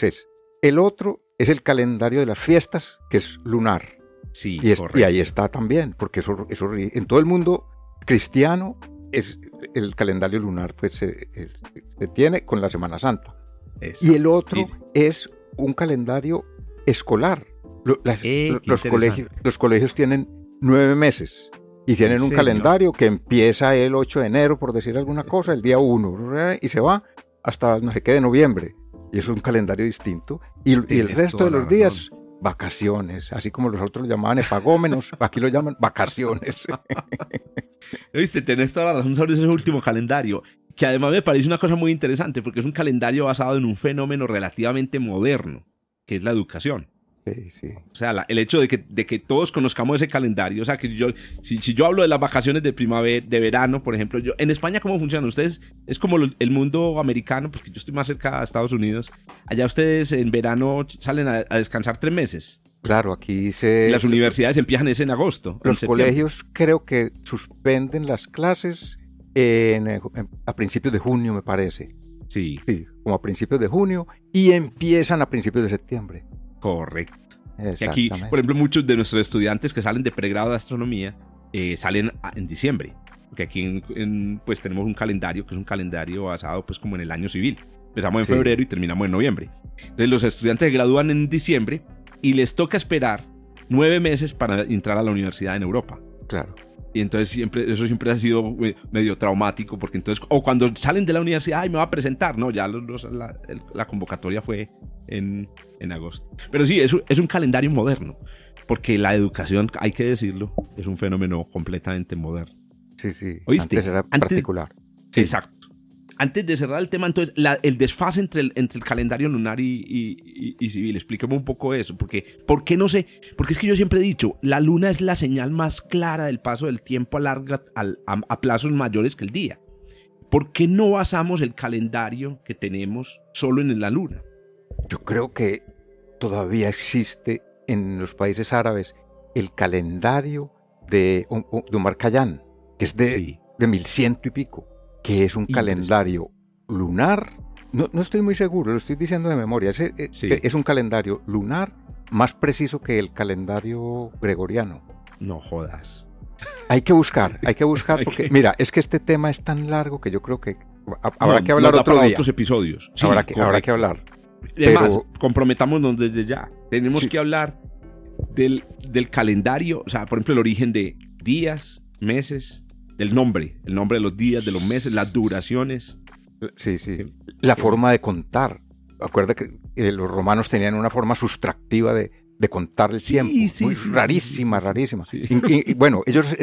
Speaker 3: es. El otro es el calendario de las fiestas, que es lunar.
Speaker 2: Sí,
Speaker 3: Y, es-
Speaker 2: correcto.
Speaker 3: y ahí está también, porque eso, en todo el mundo cristiano es el calendario lunar, pues se, tiene con la Semana Santa. Y el otro es un calendario escolar. Las-
Speaker 2: Eh,
Speaker 3: los, colegios, los colegios tienen nueve meses y
Speaker 2: Sí,
Speaker 3: tienen un
Speaker 2: señor.
Speaker 3: calendario que empieza el 8 de enero, por decir alguna cosa, el día 1, y se va hasta no sé qué de noviembre. Y es un calendario distinto. Y, y el resto de los días, vacaciones, así como los otros lo llamaban epagómenos, aquí lo llaman vacaciones.
Speaker 2: Viste, tenés toda la razón sobre ese último calendario, que además me parece una cosa muy interesante porque es un calendario basado en un fenómeno relativamente moderno, que es la educación.
Speaker 3: Sí, sí.
Speaker 2: O sea, la- el hecho de que, de que todos conozcamos ese calendario, o sea, que yo, si, si yo hablo de las vacaciones de primavera, de verano, por ejemplo, yo, en España, ¿cómo funciona? Ustedes, es como lo- el mundo americano, porque yo estoy más cerca de Estados Unidos, allá ustedes en verano salen a, a descansar tres meses.
Speaker 3: Claro, aquí se...
Speaker 2: Las universidades empiezan ese en agosto. en
Speaker 3: Los
Speaker 2: septiembre.
Speaker 3: colegios creo que suspenden las clases en, en- a principios de junio, me parece.
Speaker 2: Sí,
Speaker 3: Sí, como a principios de junio y empiezan a principios de septiembre.
Speaker 2: correcto. Que aquí, por ejemplo, muchos de nuestros estudiantes que salen de pregrado de astronomía eh, salen a- en diciembre. Porque aquí en- en, pues tenemos un calendario que es un calendario basado pues como en el año civil. Empezamos en
Speaker 3: Sí.
Speaker 2: febrero y terminamos en noviembre. Entonces los estudiantes se gradúan en diciembre y les toca esperar nueve meses para entrar a la universidad en Europa.
Speaker 3: Claro.
Speaker 2: Y entonces siempre, eso siempre ha sido eh, medio traumático, porque entonces, o cuando salen de la universidad, ay, me va a presentar, no, ya los- los- la, la convocatoria fue en, en agosto. Pero sí, es, un- es un calendario moderno, porque la educación, hay que decirlo, es un fenómeno completamente moderno.
Speaker 3: Sí, sí.
Speaker 2: ¿Oíste?
Speaker 3: Antes era
Speaker 2: Antes-
Speaker 3: particular. Sí.
Speaker 2: Exacto. Antes de cerrar el tema, entonces, la- el desfase entre el, entre el calendario lunar y, y- y- civil, explíqueme un poco eso, porque, ¿por qué no sé? Porque es que yo siempre he dicho, la luna es la señal más clara del paso del tiempo a, larga, al- a, a plazos mayores que el día. ¿Por qué no basamos el calendario que tenemos solo en la luna?
Speaker 3: Yo creo que todavía existe en los países árabes el calendario de, de Omar Khayyam, que es de,
Speaker 2: sí,
Speaker 3: de mil ciento y pico, que es un calendario lunar. No, no estoy muy seguro, lo estoy diciendo de memoria. Ese, eh,
Speaker 2: Sí.
Speaker 3: Es un calendario lunar más preciso que el calendario gregoriano.
Speaker 2: no jodas.
Speaker 3: Hay que buscar, hay que buscar, porque
Speaker 2: que-
Speaker 3: mira, es que este tema es tan largo que yo creo que ha- habrá
Speaker 2: No,
Speaker 3: que hablar otro
Speaker 2: para
Speaker 3: día.
Speaker 2: otros episodios. Sí,
Speaker 3: habrá, que, habrá que hablar.
Speaker 2: Además, comprometámonos desde ya. Tenemos que hablar del, del calendario, o sea, por ejemplo, el origen de días, meses, del nombre, el nombre de los días, de los meses, las duraciones.
Speaker 3: Sí, sí. La forma de contar. Acuerda que eh, los romanos tenían una forma sustractiva de, de contar el tiempo. Sí, muy rarísima, rarísima. Y, bueno, ellos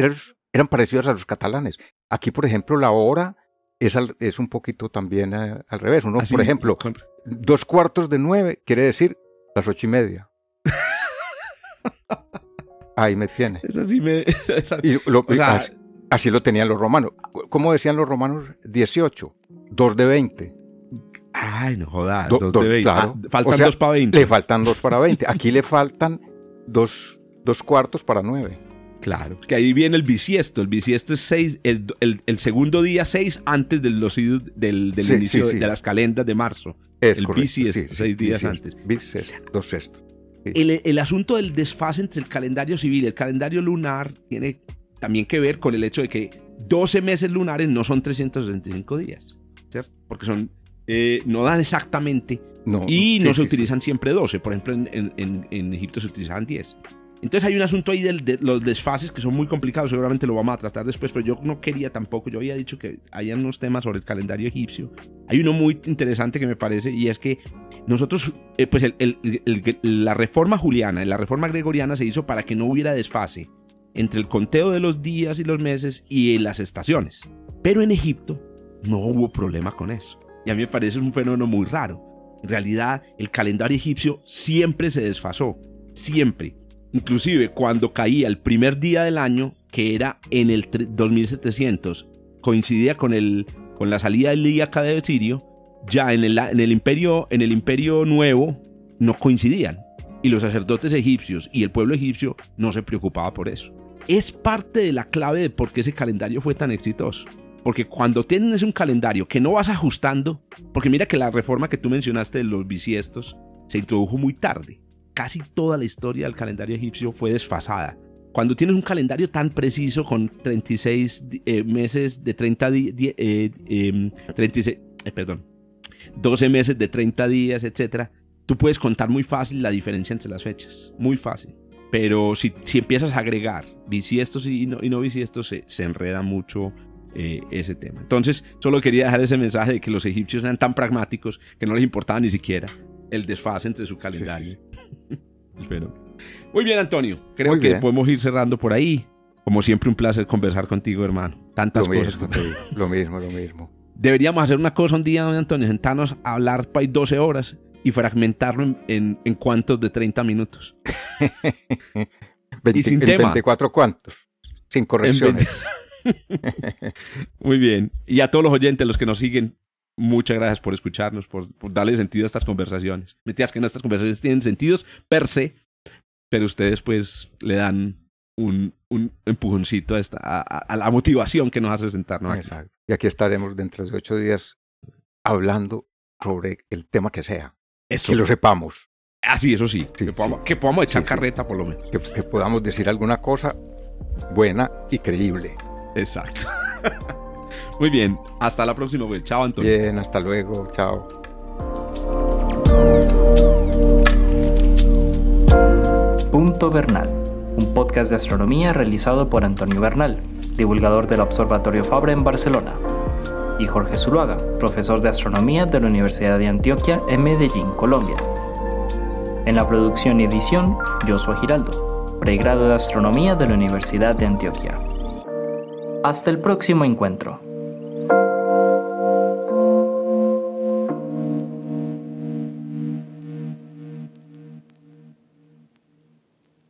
Speaker 3: eran, parecidos a los catalanes. Aquí, por ejemplo, la hora es, es un poquito también eh, al revés. Uno, por ejemplo, dos cuartos de nueve quiere decir las ocho y media. Ahí me tiene.
Speaker 2: Es así, me,
Speaker 3: así, lo tenían los romanos. ¿Cómo decían los romanos? 18, dos de 20.
Speaker 2: Ay, no jodas, dos de 20. Ah, faltan dos para 20.
Speaker 3: Le faltan dos para 20. Aquí le faltan dos, dos cuartos para 9.
Speaker 2: Claro, que ahí viene el bisiesto. El bisiesto es seis, el, el, segundo día 6 antes de los, del, del inicio de las calendas de marzo.
Speaker 3: Es
Speaker 2: el bisiesto, seis días antes.
Speaker 3: Bisiesto, dos sextos.
Speaker 2: El, el, asunto del desfase entre el calendario civil y el calendario lunar tiene también que ver con el hecho de que 12 meses lunares no son 365 días, ¿cierto? Porque son, eh, no dan exactamente y no se utilizan siempre 12. Por ejemplo, en, en, en, Egipto se utilizaban 10. Entonces hay un asunto ahí de los desfases que son muy complicados, seguramente lo vamos a tratar después, pero yo no quería tampoco, yo había dicho que hay unos temas sobre el calendario egipcio. Hay uno muy interesante que me parece y es que nosotros, eh, pues la reforma juliana, la reforma gregoriana se hizo para que no hubiera desfase entre el conteo de los días y los meses y las estaciones. Pero en Egipto no hubo problema con eso. Y a mí me parece un fenómeno muy raro. En realidad, el calendario egipcio siempre se desfasó, siempre. Inclusive cuando caía el primer día del año, que era en el 2700, coincidía con, el, con la salida del día de Sirio, ya en el, en el, imperio, en el imperio nuevo no coincidían. Y los sacerdotes egipcios y el pueblo egipcio no se preocupaba por eso. Es parte de la clave de por qué ese calendario fue tan exitoso. Porque cuando tienes un calendario que no vas ajustando, porque mira que la reforma que tú mencionaste de los bisiestos se introdujo muy tarde. Casi toda la historia del calendario egipcio fue desfasada. Cuando tienes un calendario tan preciso con 36 eh, meses de 30 días, eh, 36, em, eh, perdón, 12 meses de 30 días, etc., tú puedes contar muy fácil la diferencia entre las fechas. Muy fácil. Pero si, si empiezas a agregar bisiestos y no, y no bisiestos, se, se enreda mucho eh, ese tema. Entonces, solo quería dejar ese mensaje de que los egipcios eran tan pragmáticos que no les importaba ni siquiera el desfase entre su calendario. Espero. Muy bien, Antonio. Creo que podemos ir cerrando por ahí. Como siempre, un placer conversar contigo, hermano. Tantas cosas.
Speaker 3: lo mismo, lo mismo.
Speaker 2: Deberíamos hacer una cosa un día, don Antonio, sentarnos a hablar para 12 horas y fragmentarlo en, en, cuantos de 30 minutos.
Speaker 3: y sin tema. 24 cuantos, sin correcciones.
Speaker 2: Muy bien. Y a todos los oyentes, los que nos siguen, muchas gracias por escucharnos, por, darle sentido a estas conversaciones. Metías que nuestras conversaciones tienen sentidos per se, pero ustedes pues le dan un, un empujoncito a, esta, a, la motivación que nos hace sentarnos
Speaker 3: Exacto. Y aquí estaremos dentro de ocho días hablando sobre el tema que sea. Eso. Que lo sepamos.
Speaker 2: Ah, sí, eso sí. que, podamos, echar carreta por lo menos.
Speaker 3: que podamos decir alguna cosa buena y creíble.
Speaker 2: Exacto. Muy bien, hasta la próxima, pues. Chao, Antonio.
Speaker 3: Bien, hasta luego. Chao.
Speaker 1: Punto Bernal, un podcast de astronomía realizado por Antonio Bernal, divulgador del Observatorio Fabra en Barcelona, y Jorge Zuluaga, profesor de astronomía de la Universidad de Antioquia en Medellín, Colombia. En la producción y edición, Joshua Giraldo, pregrado de astronomía de la Universidad de Antioquia. Hasta el próximo encuentro.